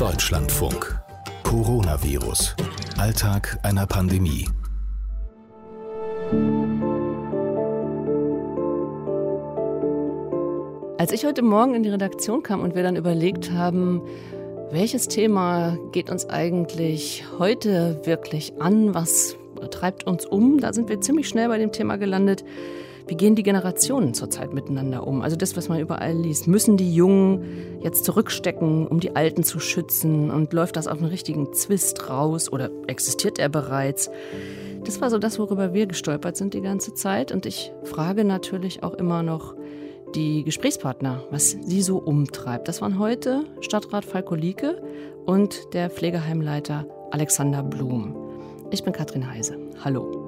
Deutschlandfunk. Coronavirus. Alltag einer Pandemie. Als ich heute Morgen in die Redaktion kam und wir dann überlegt haben, welches Thema geht uns eigentlich heute wirklich an, was treibt uns um, da sind wir ziemlich schnell bei dem Thema gelandet, wie gehen die Generationen zurzeit miteinander um? Also das, was man überall liest. Müssen die Jungen jetzt zurückstecken, um die Alten zu schützen? Und läuft das auf einen richtigen Zwist raus oder existiert er bereits? Das war so das, worüber wir gestolpert sind die ganze Zeit. Und ich frage natürlich auch immer noch die Gesprächspartner, was sie so umtreibt. Das waren heute Stadtrat Falko Lieke und der Pflegeheimleiter Alexander Blum. Ich bin Katrin Heise. Hallo.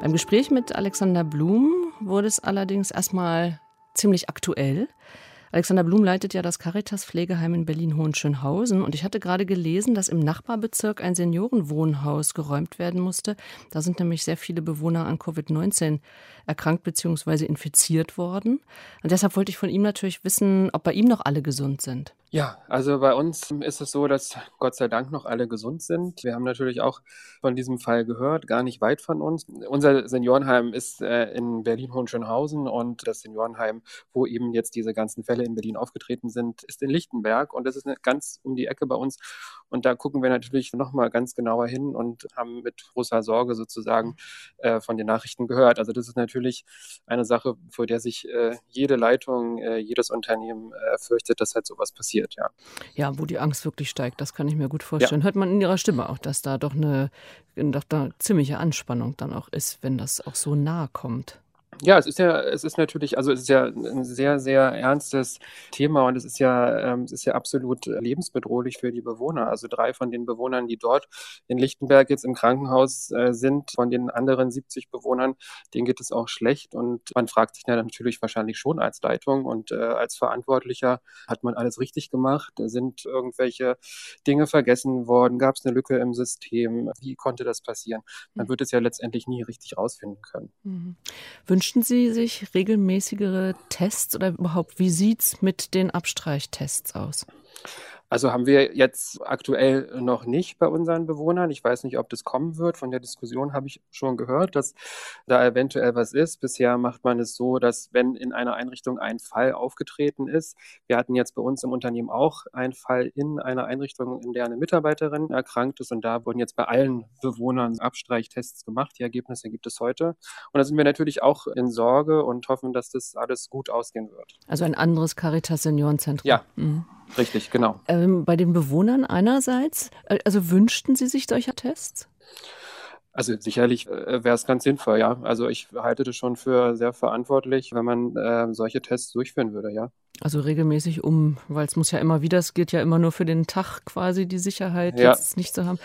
Beim Gespräch mit Alexander Blum wurde es allerdings erstmal ziemlich aktuell. Alexander Blum leitet ja das Caritas Pflegeheim in Berlin-Hohenschönhausen und ich hatte gerade gelesen, dass im Nachbarbezirk ein Seniorenwohnhaus geräumt werden musste. Da sind nämlich sehr viele Bewohner an Covid-19 erkrankt bzw. infiziert worden. Und deshalb wollte ich von ihm natürlich wissen, ob bei ihm noch alle gesund sind. Ja, also bei uns ist es so, dass Gott sei Dank noch alle gesund sind. Wir haben natürlich auch von diesem Fall gehört, gar nicht weit von uns. Unser Seniorenheim ist äh, in Berlin-Hohenschönhausen und das Seniorenheim, wo eben jetzt diese ganzen Fälle in Berlin aufgetreten sind, ist in Lichtenberg und das ist ganz um die Ecke bei uns. Und da gucken wir natürlich nochmal ganz genauer hin und haben mit großer Sorge sozusagen äh, von den Nachrichten gehört. Also das ist natürlich eine Sache, vor der sich äh, jede Leitung, äh, jedes Unternehmen äh, fürchtet, dass halt sowas passiert passiert, ja. Ja, wo die Angst wirklich steigt, das kann ich mir gut vorstellen. Ja. Hört man in ihrer Stimme auch, dass da doch eine, doch eine ziemliche Anspannung dann auch ist, wenn das auch so nahe kommt. Ja, es ist ja, es ist natürlich, also es ist ja ein sehr, sehr ernstes Thema und es ist ja, ähm, es ist ja absolut lebensbedrohlich für die Bewohner. Also drei von den Bewohnern, die dort in Lichtenberg jetzt im Krankenhaus äh, sind, von den anderen 70 Bewohnern, denen geht es auch schlecht und man fragt sich ja natürlich wahrscheinlich schon als Leitung und äh, als Verantwortlicher, hat man alles richtig gemacht? Sind irgendwelche Dinge vergessen worden? Gab es eine Lücke im System? Wie konnte das passieren? Man wird es ja letztendlich nie richtig rausfinden können. Mhm. Wünschen Wünschen Sie sich regelmäßigere Tests oder überhaupt, wie sieht es mit den Abstreichtests aus? Also haben wir jetzt aktuell noch nicht bei unseren Bewohnern. Ich weiß nicht, ob das kommen wird. Von der Diskussion habe ich schon gehört, dass da eventuell was ist. Bisher macht man es so, dass wenn in einer Einrichtung ein Fall aufgetreten ist, wir hatten jetzt bei uns im Unternehmen auch einen Fall in einer Einrichtung, in der eine Mitarbeiterin erkrankt ist und da wurden jetzt bei allen Bewohnern Abstreichtests gemacht. Die Ergebnisse gibt es heute. Und da sind wir natürlich auch in Sorge und hoffen, dass das alles gut ausgehen wird. Also ein anderes Caritas Seniorenzentrum. Ja. Mhm. Richtig, genau. Ähm, bei den Bewohnern einerseits, äh, also wünschten Sie sich solcher Tests? Also sicherlich äh, wäre es ganz sinnvoll, ja. Also ich halte das schon für sehr verantwortlich, wenn man äh, solche Tests durchführen würde, ja. Also regelmäßig um, weil es muss ja immer wieder, es gilt ja immer nur für den Tag quasi die Sicherheit, ja. jetzt nicht zu haben.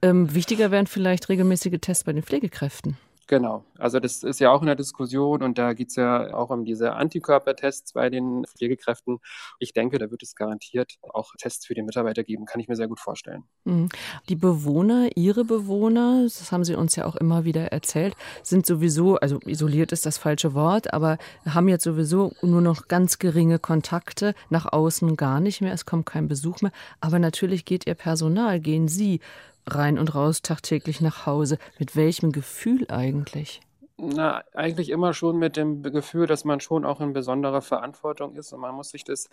Ähm, wichtiger wären vielleicht regelmäßige Tests bei den Pflegekräften. Genau, also das ist ja auch in der Diskussion und da geht es ja auch um diese Antikörpertests bei den Pflegekräften. Ich denke, da wird es garantiert auch Tests für die Mitarbeiter geben, kann ich mir sehr gut vorstellen. Mhm. Die Bewohner, Ihre Bewohner, das haben Sie uns ja auch immer wieder erzählt, sind sowieso, also isoliert ist das falsche Wort, aber haben jetzt sowieso nur noch ganz geringe Kontakte, nach außen gar nicht mehr, es kommt kein Besuch mehr. Aber natürlich geht Ihr Personal, gehen Sie rein und raus tagtäglich nach Hause. Mit welchem Gefühl eigentlich? Na, eigentlich immer schon mit dem Gefühl, dass man schon auch in besonderer Verantwortung ist und man muss sich das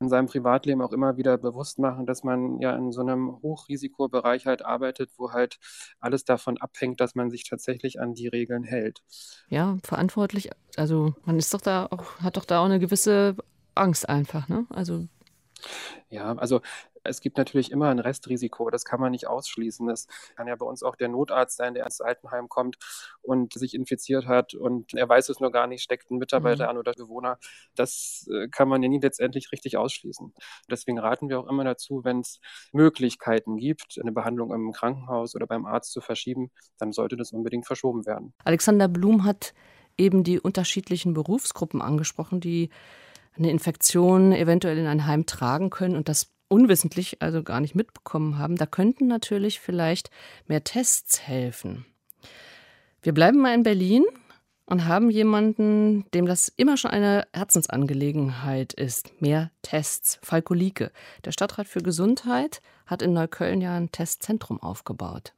in seinem Privatleben auch immer wieder bewusst machen, dass man ja in so einem Hochrisikobereich halt arbeitet, wo halt alles davon abhängt, dass man sich tatsächlich an die Regeln hält. Ja, verantwortlich, also man ist doch da auch, hat doch da auch eine gewisse Angst einfach, ne? Also ja, also es gibt natürlich immer ein Restrisiko, das kann man nicht ausschließen. Das kann ja bei uns auch der Notarzt sein, der ins Altenheim kommt und sich infiziert hat und er weiß es nur gar nicht, steckt ein Mitarbeiter mhm. an oder Bewohner. Das äh, kann man ja nie letztendlich richtig ausschließen. Deswegen raten wir auch immer dazu, wenn es Möglichkeiten gibt, eine Behandlung im Krankenhaus oder beim Arzt zu verschieben, dann sollte das unbedingt verschoben werden. Alexander Blum hat eben die unterschiedlichen Berufsgruppen angesprochen, die eine Infektion eventuell in ein Heim tragen können und das unwissentlich also gar nicht mitbekommen haben, da könnten natürlich vielleicht mehr Tests helfen. Wir bleiben mal in Berlin und haben jemanden, dem das immer schon eine Herzensangelegenheit ist. Mehr Tests. Falko Lieke, der Stadtrat für Gesundheit, hat in Neukölln ja ein Testzentrum aufgebaut.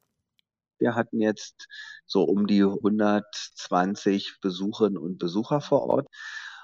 Wir hatten jetzt so um die 120 Besucherinnen und Besucher vor Ort.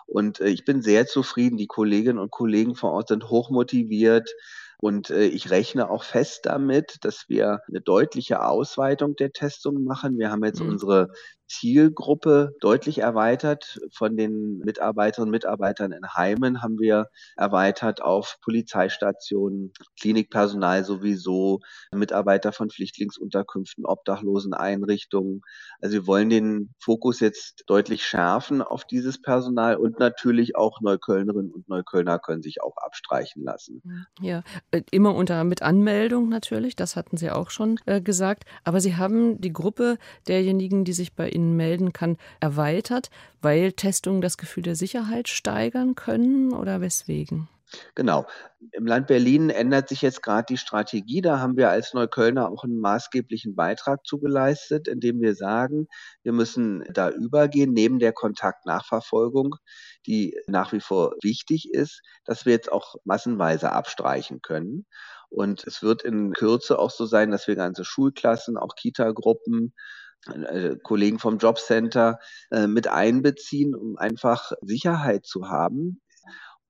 Und äh, ich bin sehr zufrieden. Die Kolleginnen und Kollegen vor Ort sind hochmotiviert. Und äh, ich rechne auch fest damit, dass wir eine deutliche Ausweitung der Testungen machen. Wir haben jetzt mhm. unsere Zielgruppe deutlich erweitert. Von den Mitarbeiterinnen und Mitarbeitern in Heimen haben wir erweitert auf Polizeistationen, Klinikpersonal sowieso, Mitarbeiter von Flüchtlingsunterkünften, Obdachloseneinrichtungen. Also wir wollen den Fokus jetzt deutlich schärfen auf dieses Personal und natürlich auch Neuköllnerinnen und Neuköllner können sich auch abstreichen lassen. Ja, äh, immer unter mit Anmeldung natürlich, das hatten Sie auch schon äh, gesagt. Aber Sie haben die Gruppe derjenigen, die sich bei Ihnen melden kann, erweitert, weil Testungen das Gefühl der Sicherheit steigern können oder weswegen? Genau. Im Land Berlin ändert sich jetzt gerade die Strategie. Da haben wir als Neuköllner auch einen maßgeblichen Beitrag zugeleistet, indem wir sagen, wir müssen da übergehen, neben der Kontaktnachverfolgung, die nach wie vor wichtig ist, dass wir jetzt auch massenweise abstreichen können. Und es wird in Kürze auch so sein, dass wir ganze Schulklassen, auch Kitagruppen, Kollegen vom Jobcenter äh, mit einbeziehen, um einfach Sicherheit zu haben.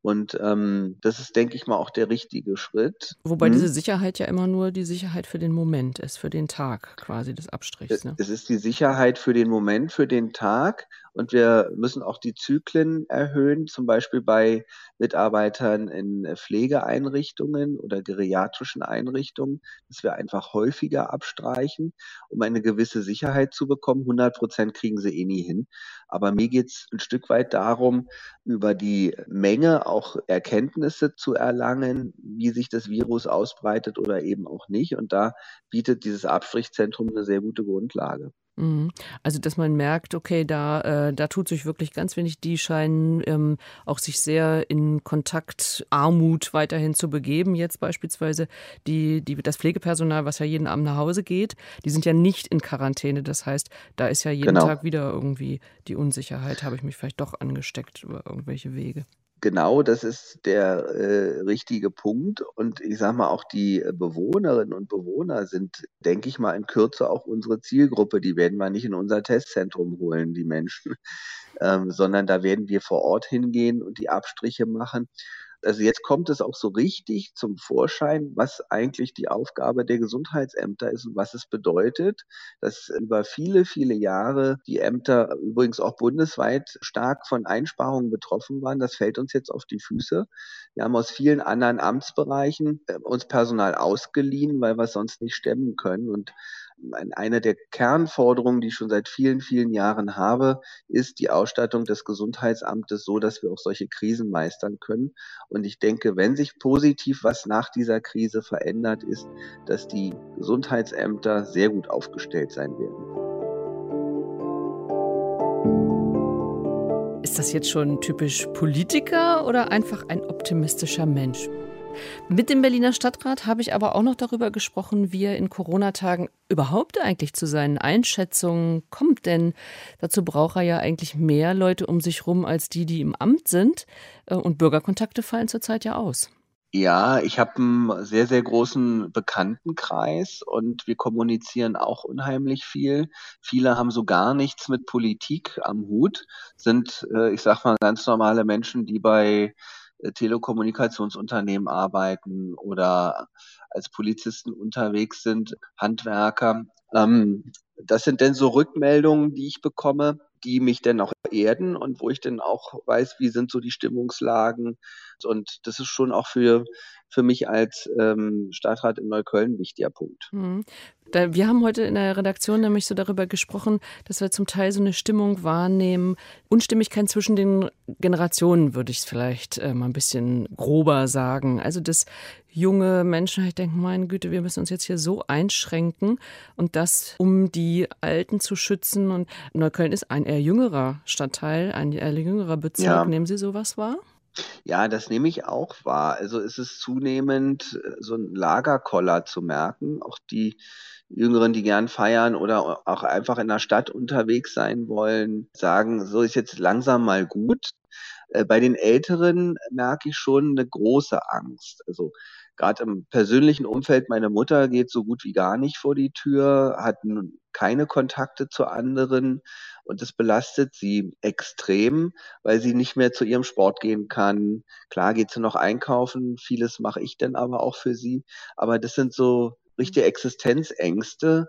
Und ähm, das ist, denke ich mal, auch der richtige Schritt. Wobei hm. diese Sicherheit ja immer nur die Sicherheit für den Moment ist, für den Tag quasi des Abstrichs. Ne? Es ist die Sicherheit für den Moment, für den Tag. Und wir müssen auch die Zyklen erhöhen, zum Beispiel bei Mitarbeitern in Pflegeeinrichtungen oder geriatrischen Einrichtungen, dass wir einfach häufiger abstreichen, um eine gewisse Sicherheit zu bekommen. 100 Prozent kriegen sie eh nie hin. Aber mir geht es ein Stück weit darum, über die Menge auch Erkenntnisse zu erlangen, wie sich das Virus ausbreitet oder eben auch nicht. Und da bietet dieses Abstrichzentrum eine sehr gute Grundlage. Mhm. Also, dass man merkt, okay, da, äh, da tut sich wirklich ganz wenig. Die scheinen ähm, auch sich sehr in Kontaktarmut weiterhin zu begeben. Jetzt beispielsweise die, die, das Pflegepersonal, was ja jeden Abend nach Hause geht, die sind ja nicht in Quarantäne. Das heißt, da ist ja jeden genau. Tag wieder irgendwie die Unsicherheit, habe ich mich vielleicht doch angesteckt über irgendwelche Wege. Genau, das ist der äh, richtige Punkt. Und ich sage mal, auch die Bewohnerinnen und Bewohner sind, denke ich mal, in Kürze auch unsere Zielgruppe. Die werden wir nicht in unser Testzentrum holen, die Menschen, ähm, sondern da werden wir vor Ort hingehen und die Abstriche machen. Also jetzt kommt es auch so richtig zum Vorschein, was eigentlich die Aufgabe der Gesundheitsämter ist und was es bedeutet, dass über viele, viele Jahre die Ämter übrigens auch bundesweit stark von Einsparungen betroffen waren. Das fällt uns jetzt auf die Füße. Wir haben aus vielen anderen Amtsbereichen äh, uns Personal ausgeliehen, weil wir es sonst nicht stemmen können. Und eine der Kernforderungen, die ich schon seit vielen, vielen Jahren habe, ist die Ausstattung des Gesundheitsamtes so, dass wir auch solche Krisen meistern können. Und ich denke, wenn sich positiv was nach dieser Krise verändert, ist, dass die Gesundheitsämter sehr gut aufgestellt sein werden. Ist das jetzt schon typisch Politiker oder einfach ein optimistischer Mensch? Mit dem Berliner Stadtrat habe ich aber auch noch darüber gesprochen, wie er in Corona-Tagen überhaupt eigentlich zu seinen Einschätzungen kommt. Denn dazu braucht er ja eigentlich mehr Leute um sich rum als die, die im Amt sind. Äh, und Bürgerkontakte fallen zurzeit ja aus. Ja, ich habe einen sehr, sehr großen Bekanntenkreis und wir kommunizieren auch unheimlich viel. Viele haben so gar nichts mit Politik am Hut, sind, äh, ich sag mal, ganz normale Menschen, die bei Telekommunikationsunternehmen arbeiten oder als Polizisten unterwegs sind, Handwerker. Ähm, das sind denn so Rückmeldungen, die ich bekomme, die mich dann auch erden und wo ich dann auch weiß, wie sind so die Stimmungslagen. Und das ist schon auch für, für mich als ähm, Stadtrat in Neukölln ein wichtiger Punkt. Mhm. Wir haben heute in der Redaktion nämlich so darüber gesprochen, dass wir zum Teil so eine Stimmung wahrnehmen. Unstimmigkeit zwischen den Generationen würde ich es vielleicht äh, mal ein bisschen grober sagen. Also dass junge Menschen ich denke, meine Güte, wir müssen uns jetzt hier so einschränken und das, um die Alten zu schützen. Und Neukölln ist ein eher jüngerer Stadtteil, ein eher jüngerer Bezirk. Ja. Nehmen Sie sowas wahr? Ja, das nehme ich auch wahr. Also es ist zunehmend äh, so ein Lagerkoller zu merken. Auch die Jüngeren, die gern feiern oder auch einfach in der Stadt unterwegs sein wollen, sagen, so ist jetzt langsam mal gut. Äh, bei den Älteren merke ich schon eine große Angst. Also gerade im persönlichen Umfeld, meine Mutter geht so gut wie gar nicht vor die Tür, hat keine Kontakte zu anderen und das belastet sie extrem, weil sie nicht mehr zu ihrem Sport gehen kann. Klar geht sie noch einkaufen, vieles mache ich dann aber auch für sie, aber das sind so richtige Existenzängste.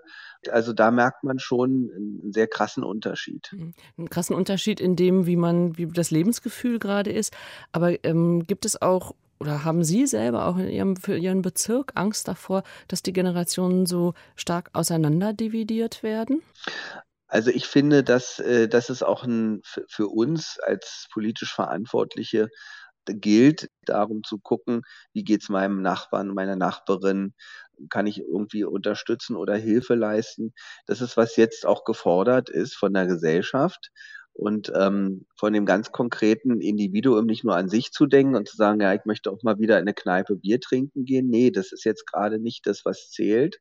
Also da merkt man schon einen sehr krassen Unterschied. Mhm. Einen krassen Unterschied in dem, wie man, wie das Lebensgefühl gerade ist. Aber ähm, gibt es auch oder haben Sie selber auch in Ihrem, für Ihren Bezirk Angst davor, dass die Generationen so stark auseinanderdividiert werden? Also ich finde, dass, äh, dass es auch ein, für uns als politisch Verantwortliche gilt, darum zu gucken, wie geht es meinem Nachbarn, meiner Nachbarin, kann ich irgendwie unterstützen oder Hilfe leisten. Das ist, was jetzt auch gefordert ist von der Gesellschaft und ähm, von dem ganz konkreten Individuum nicht nur an sich zu denken und zu sagen, ja, ich möchte auch mal wieder in eine Kneipe Bier trinken gehen. Nee, das ist jetzt gerade nicht das, was zählt.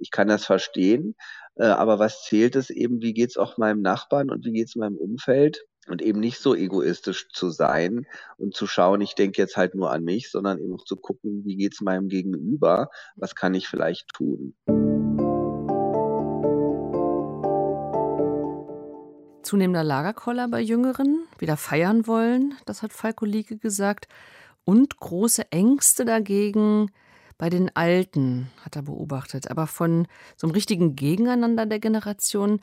Ich kann das verstehen, äh, aber was zählt ist eben, wie geht's auch meinem Nachbarn und wie geht's meinem Umfeld und eben nicht so egoistisch zu sein und zu schauen, ich denke jetzt halt nur an mich, sondern eben auch zu gucken, wie geht's meinem Gegenüber, was kann ich vielleicht tun. Zunehmender Lagerkoller bei Jüngeren, wieder feiern wollen, das hat Falko Lieke gesagt. Und große Ängste dagegen bei den Alten, hat er beobachtet. Aber von so einem richtigen Gegeneinander der Generation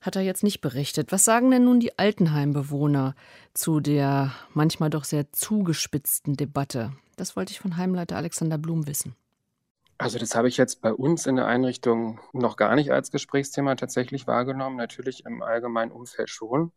hat er jetzt nicht berichtet. Was sagen denn nun die Altenheimbewohner zu der manchmal doch sehr zugespitzten Debatte? Das wollte ich von Heimleiter Alexander Blum wissen. Also das habe ich jetzt bei uns in der Einrichtung noch gar nicht als Gesprächsthema tatsächlich wahrgenommen, natürlich im allgemeinen Umfeld schon.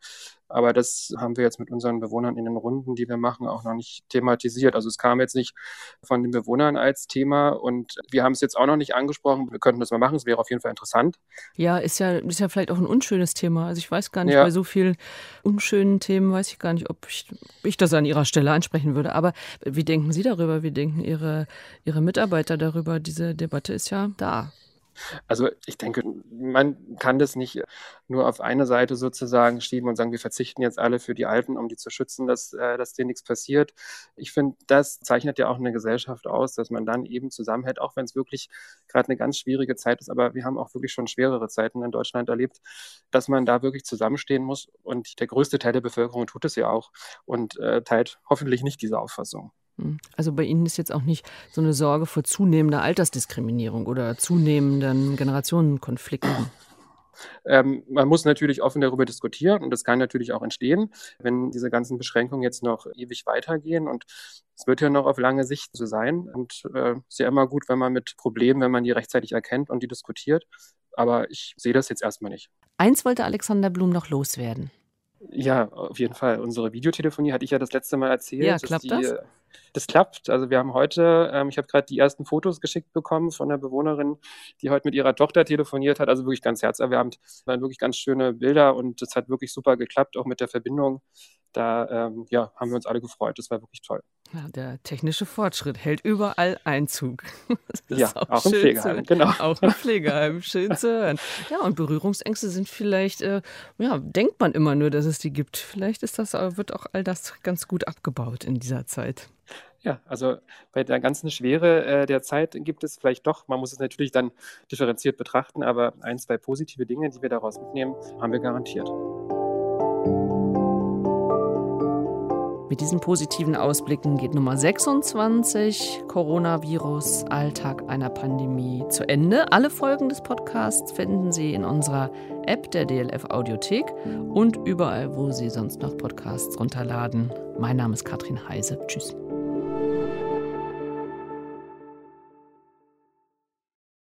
Aber das haben wir jetzt mit unseren Bewohnern in den Runden, die wir machen, auch noch nicht thematisiert. Also es kam jetzt nicht von den Bewohnern als Thema und wir haben es jetzt auch noch nicht angesprochen. Wir könnten das mal machen, es wäre auf jeden Fall interessant. Ja, ist ja, ist ja vielleicht auch ein unschönes Thema. Also ich weiß gar nicht, ja. bei so vielen unschönen Themen weiß ich gar nicht, ob ich, ich das an Ihrer Stelle ansprechen würde. Aber wie denken Sie darüber? Wie denken Ihre, Ihre Mitarbeiter darüber? Diese Debatte ist ja da. Also ich denke, man kann das nicht nur auf eine Seite sozusagen schieben und sagen, wir verzichten jetzt alle für die Alten, um die zu schützen, dass, äh, dass denen nichts passiert. Ich finde, das zeichnet ja auch eine Gesellschaft aus, dass man dann eben zusammenhält, auch wenn es wirklich gerade eine ganz schwierige Zeit ist. Aber wir haben auch wirklich schon schwerere Zeiten in Deutschland erlebt, dass man da wirklich zusammenstehen muss. Und der größte Teil der Bevölkerung tut es ja auch und äh, teilt hoffentlich nicht diese Auffassung. Hm. Also bei Ihnen ist jetzt auch nicht so eine Sorge vor zunehmender Altersdiskriminierung oder zunehmenden Generationenkonflikten. Ähm, man muss natürlich offen darüber diskutieren und das kann natürlich auch entstehen, wenn diese ganzen Beschränkungen jetzt noch ewig weitergehen und es wird ja noch auf lange Sicht so sein und äh, ist ja immer gut, wenn man mit Problemen, wenn man die rechtzeitig erkennt und die diskutiert, aber ich sehe das jetzt erstmal nicht. Eins wollte Alexander Blum noch loswerden. Ja, auf jeden Fall. Unsere Videotelefonie hatte ich ja das letzte Mal erzählt. Ja, klappt die, das? Das klappt. Also wir haben heute, ähm, ich habe gerade die ersten Fotos geschickt bekommen von der Bewohnerin, die heute mit ihrer Tochter telefoniert hat. Also wirklich ganz herzerwärmend. Das waren wirklich ganz schöne Bilder und es hat wirklich super geklappt, auch mit der Verbindung. Da ähm, ja, haben wir uns alle gefreut. Das war wirklich toll. Ja, der technische Fortschritt hält überall Einzug. ja, auch, auch im Pflegeheim, genau. Auch im Pflegeheim, schön zu hören. Ja, und Berührungsängste sind vielleicht, äh, ja, denkt man immer nur, dass es die gibt. Vielleicht ist das, äh, wird auch all das ganz gut abgebaut in dieser Zeit. Ja, also bei der ganzen Schwere äh, der Zeit gibt es vielleicht doch, man muss es natürlich dann differenziert betrachten, aber ein, zwei positive Dinge, die wir daraus mitnehmen, haben wir garantiert. Mit diesen positiven Ausblicken geht Nummer 26, Coronavirus, Alltag einer Pandemie, zu Ende. Alle Folgen des Podcasts finden Sie in unserer App der DLF Audiothek und überall, wo Sie sonst noch Podcasts runterladen. Mein Name ist Katrin Heise. Tschüss.